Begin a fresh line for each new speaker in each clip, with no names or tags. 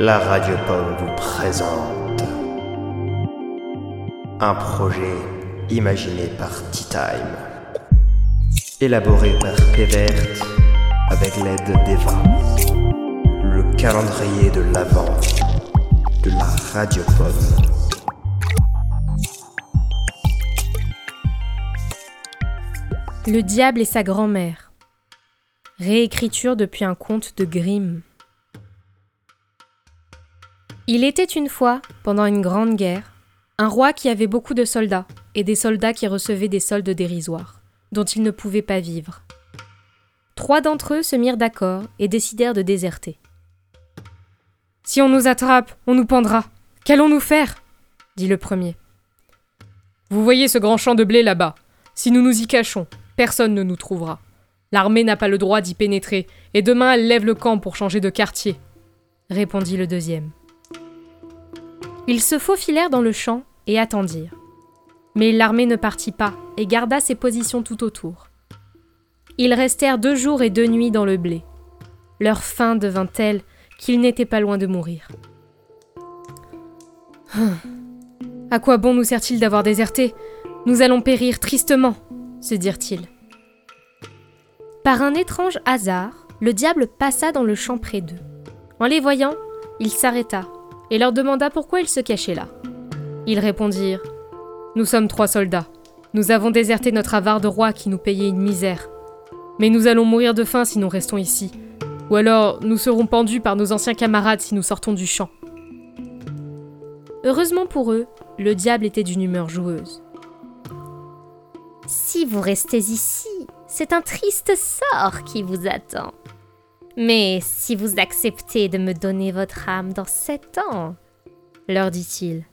la Radio Pomme vous présente un projet imaginé par Tea Time, élaboré par Pévert avec l'aide d'Eva, le calendrier de l'Avent de la Radio Pomme.
Le diable et sa grand-mère. Réécriture depuis un conte de Grimm. Il était une fois, pendant une grande guerre, un roi qui avait beaucoup de soldats, et des soldats qui recevaient des soldes dérisoires, dont ils ne pouvaient pas vivre. Trois d'entre eux se mirent d'accord et décidèrent de déserter. Si on nous attrape, on nous pendra. Qu'allons-nous faire? dit le premier.
Vous voyez ce grand champ de blé là-bas. Si nous nous y cachons, personne ne nous trouvera. L'armée n'a pas le droit d'y pénétrer, et demain elle lève le camp pour changer de quartier,
répondit le deuxième. Ils se faufilèrent dans le champ et attendirent. Mais l'armée ne partit pas et garda ses positions tout autour. Ils restèrent deux jours et deux nuits dans le blé. Leur faim devint telle qu'ils n'étaient pas loin de mourir. À quoi bon nous sert-il d'avoir déserté? Nous allons périr tristement, se dirent-ils. Par un étrange hasard, le diable passa dans le champ près d'eux. En les voyant, il s'arrêta et leur demanda pourquoi ils se cachaient là. Ils répondirent Nous sommes trois soldats. Nous avons déserté notre avare de roi qui nous payait une misère. Mais nous allons mourir de faim si nous restons ici. Ou alors nous serons pendus par nos anciens camarades si nous sortons du champ. Heureusement pour eux, le diable était d'une humeur joueuse.
Si vous restez ici, c'est un triste sort qui vous attend. Mais si vous acceptez de me donner votre âme dans sept ans, leur dit-il,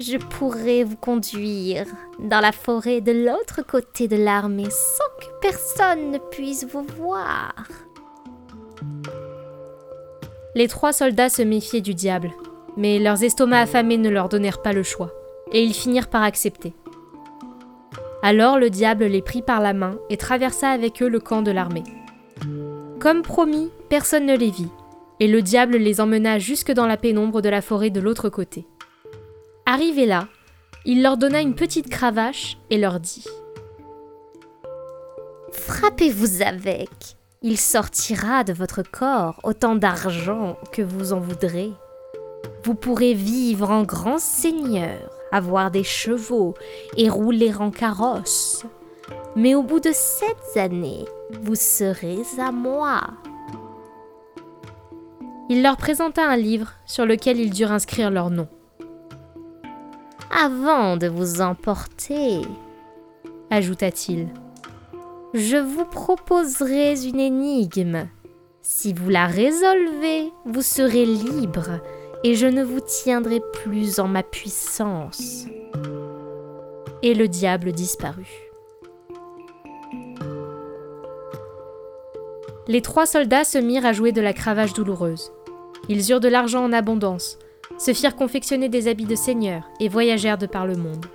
je pourrai vous conduire dans la forêt de l'autre côté de l'armée sans que personne ne puisse vous voir.
Les trois soldats se méfiaient du diable, mais leurs estomacs affamés ne leur donnèrent pas le choix, et ils finirent par accepter. Alors le diable les prit par la main et traversa avec eux le camp de l'armée. Comme promis, personne ne les vit, et le diable les emmena jusque dans la pénombre de la forêt de l'autre côté. Arrivé là, il leur donna une petite cravache et leur dit
Frappez-vous avec, il sortira de votre corps autant d'argent que vous en voudrez. Vous pourrez vivre en grand seigneur, avoir des chevaux et rouler en carrosse. Mais au bout de sept années, vous serez à moi.
Il leur présenta un livre sur lequel ils durent inscrire leur nom.
Avant de vous emporter, ajouta-t-il, je vous proposerai une énigme. Si vous la résolvez, vous serez libre et je ne vous tiendrai plus en ma puissance.
Et le diable disparut. Les trois soldats se mirent à jouer de la cravache douloureuse. Ils eurent de l'argent en abondance, se firent confectionner des habits de seigneur et voyagèrent de par le monde.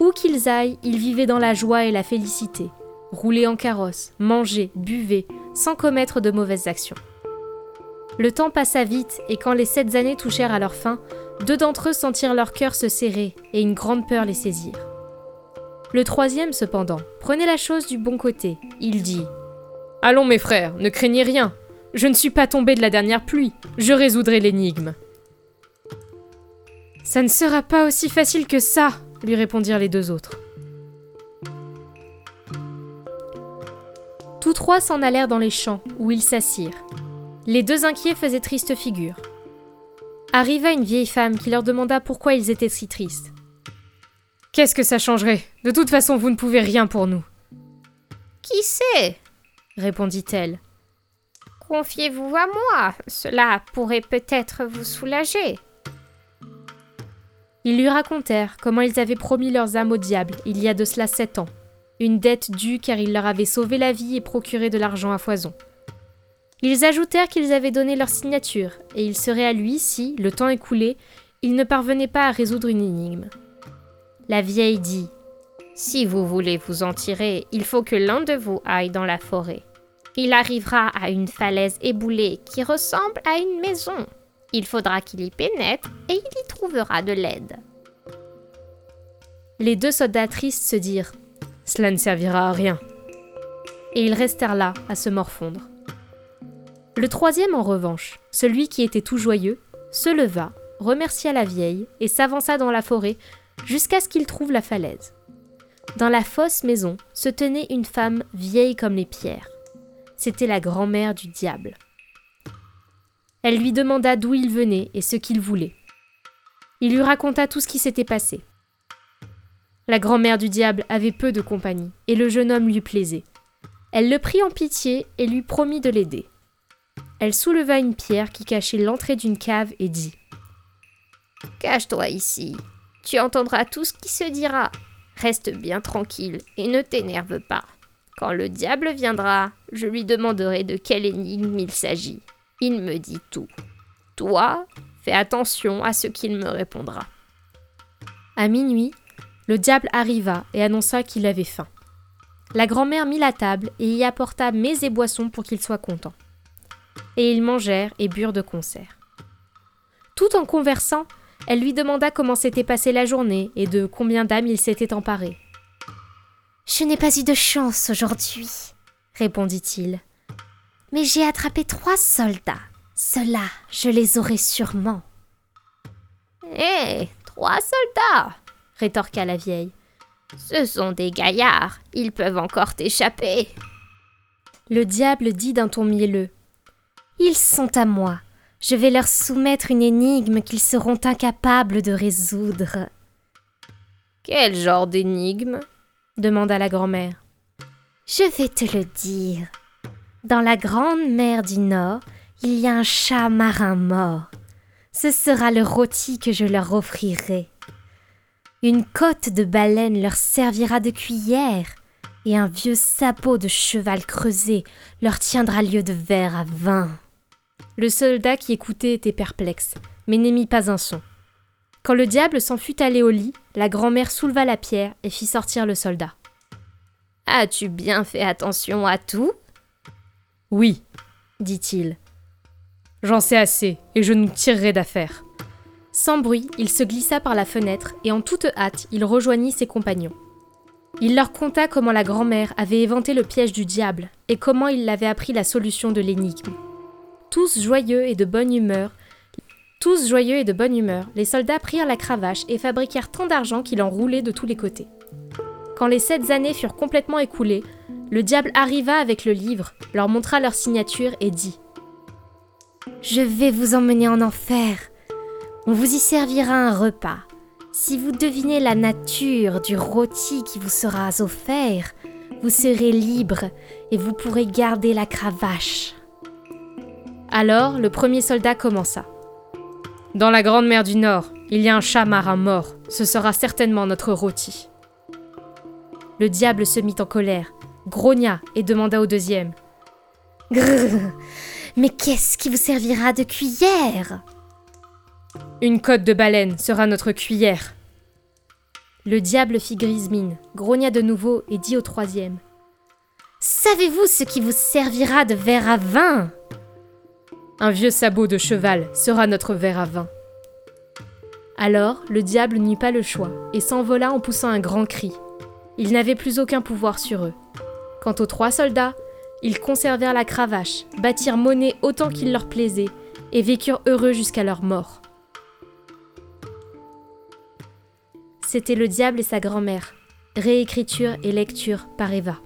Où qu'ils aillent, ils vivaient dans la joie et la félicité, roulaient en carrosse, mangeaient, buvaient, sans commettre de mauvaises actions. Le temps passa vite et quand les sept années touchèrent à leur fin, deux d'entre eux sentirent leur cœur se serrer et une grande peur les saisir. Le troisième, cependant, prenait la chose du bon côté. Il dit
Allons, mes frères, ne craignez rien. Je ne suis pas tombé de la dernière pluie. Je résoudrai l'énigme.
Ça ne sera pas aussi facile que ça, lui répondirent les deux autres. Tous trois s'en allèrent dans les champs, où ils s'assirent. Les deux inquiets faisaient triste figure. Arriva une vieille femme qui leur demanda pourquoi ils étaient si tristes. Qu'est-ce que ça changerait? De toute façon, vous ne pouvez rien pour nous.
Qui sait? Répondit-elle. Confiez-vous à moi, cela pourrait peut-être vous soulager.
Ils lui racontèrent comment ils avaient promis leurs âmes au diable il y a de cela sept ans, une dette due car il leur avait sauvé la vie et procuré de l'argent à foison. Ils ajoutèrent qu'ils avaient donné leur signature, et il serait à lui si, le temps écoulé, ils ne parvenaient pas à résoudre une énigme. La vieille dit
Si vous voulez vous en tirer, il faut que l'un de vous aille dans la forêt. Il arrivera à une falaise éboulée qui ressemble à une maison. Il faudra qu'il y pénètre et il y trouvera de l'aide.
Les deux soldats tristes se dirent Cela ne servira à rien. Et ils restèrent là, à se morfondre. Le troisième, en revanche, celui qui était tout joyeux, se leva, remercia la vieille et s'avança dans la forêt jusqu'à ce qu'il trouve la falaise. Dans la fausse maison se tenait une femme vieille comme les pierres. C'était la grand-mère du diable. Elle lui demanda d'où il venait et ce qu'il voulait. Il lui raconta tout ce qui s'était passé. La grand-mère du diable avait peu de compagnie, et le jeune homme lui plaisait. Elle le prit en pitié et lui promit de l'aider. Elle souleva une pierre qui cachait l'entrée d'une cave et dit
Cache-toi ici, tu entendras tout ce qui se dira. Reste bien tranquille et ne t'énerve pas. Quand le diable viendra, je lui demanderai de quelle énigme il s'agit. Il me dit tout. Toi, fais attention à ce qu'il me répondra.
À minuit, le diable arriva et annonça qu'il avait faim. La grand-mère mit la table et y apporta mets et boissons pour qu'il soit content. Et ils mangèrent et burent de concert. Tout en conversant, elle lui demanda comment s'était passée la journée et de combien d'âmes il s'était emparé.
Je n'ai pas eu de chance aujourd'hui, répondit-il. Mais j'ai attrapé trois soldats. Ceux-là, je les aurai sûrement. Hé, trois soldats rétorqua la vieille. Ce sont des gaillards, ils peuvent encore t'échapper.
Le diable dit d'un ton mielleux.
Ils sont à moi. Je vais leur soumettre une énigme qu'ils seront incapables de résoudre.
Quel genre d'énigme? demanda la grand-mère.
Je vais te le dire. Dans la grande mer du Nord, il y a un chat marin mort. Ce sera le rôti que je leur offrirai. Une côte de baleine leur servira de cuillère, et un vieux sabot de cheval creusé leur tiendra lieu de verre à vin.
Le soldat qui écoutait était perplexe, mais n'émit pas un son. Quand le diable s'en fut allé au lit, la grand-mère souleva la pierre et fit sortir le soldat.
As-tu bien fait attention à tout?
Oui, dit-il. J'en sais assez, et je nous tirerai d'affaire.
Sans bruit, il se glissa par la fenêtre et en toute hâte, il rejoignit ses compagnons. Il leur conta comment la grand-mère avait éventé le piège du diable et comment il l'avait appris la solution de l'énigme. Tous joyeux et de bonne humeur, tous joyeux et de bonne humeur, les soldats prirent la cravache et fabriquèrent tant d'argent qu'il en roulait de tous les côtés. Quand les sept années furent complètement écoulées, le diable arriva avec le livre, leur montra leur signature et dit
Je vais vous emmener en enfer. On vous y servira un repas. Si vous devinez la nature du rôti qui vous sera offert, vous serez libre et vous pourrez garder la cravache.
Alors le premier soldat commença.
Dans la grande mer du Nord, il y a un chat marin mort. Ce sera certainement notre rôti.
Le diable se mit en colère, grogna et demanda au deuxième.
Grrr, mais qu'est-ce qui vous servira de cuillère?
Une côte de baleine sera notre cuillère.
Le diable fit grise mine, grogna de nouveau et dit au troisième
Savez-vous ce qui vous servira de verre à vin?
Un vieux sabot de cheval sera notre verre à vin.
Alors le diable n'eut pas le choix et s'envola en poussant un grand cri. Il n'avait plus aucun pouvoir sur eux. Quant aux trois soldats, ils conservèrent la cravache, bâtirent monnaie autant qu'il leur plaisait, et vécurent heureux jusqu'à leur mort. C'était Le Diable et sa grand-mère. Réécriture et lecture par Eva.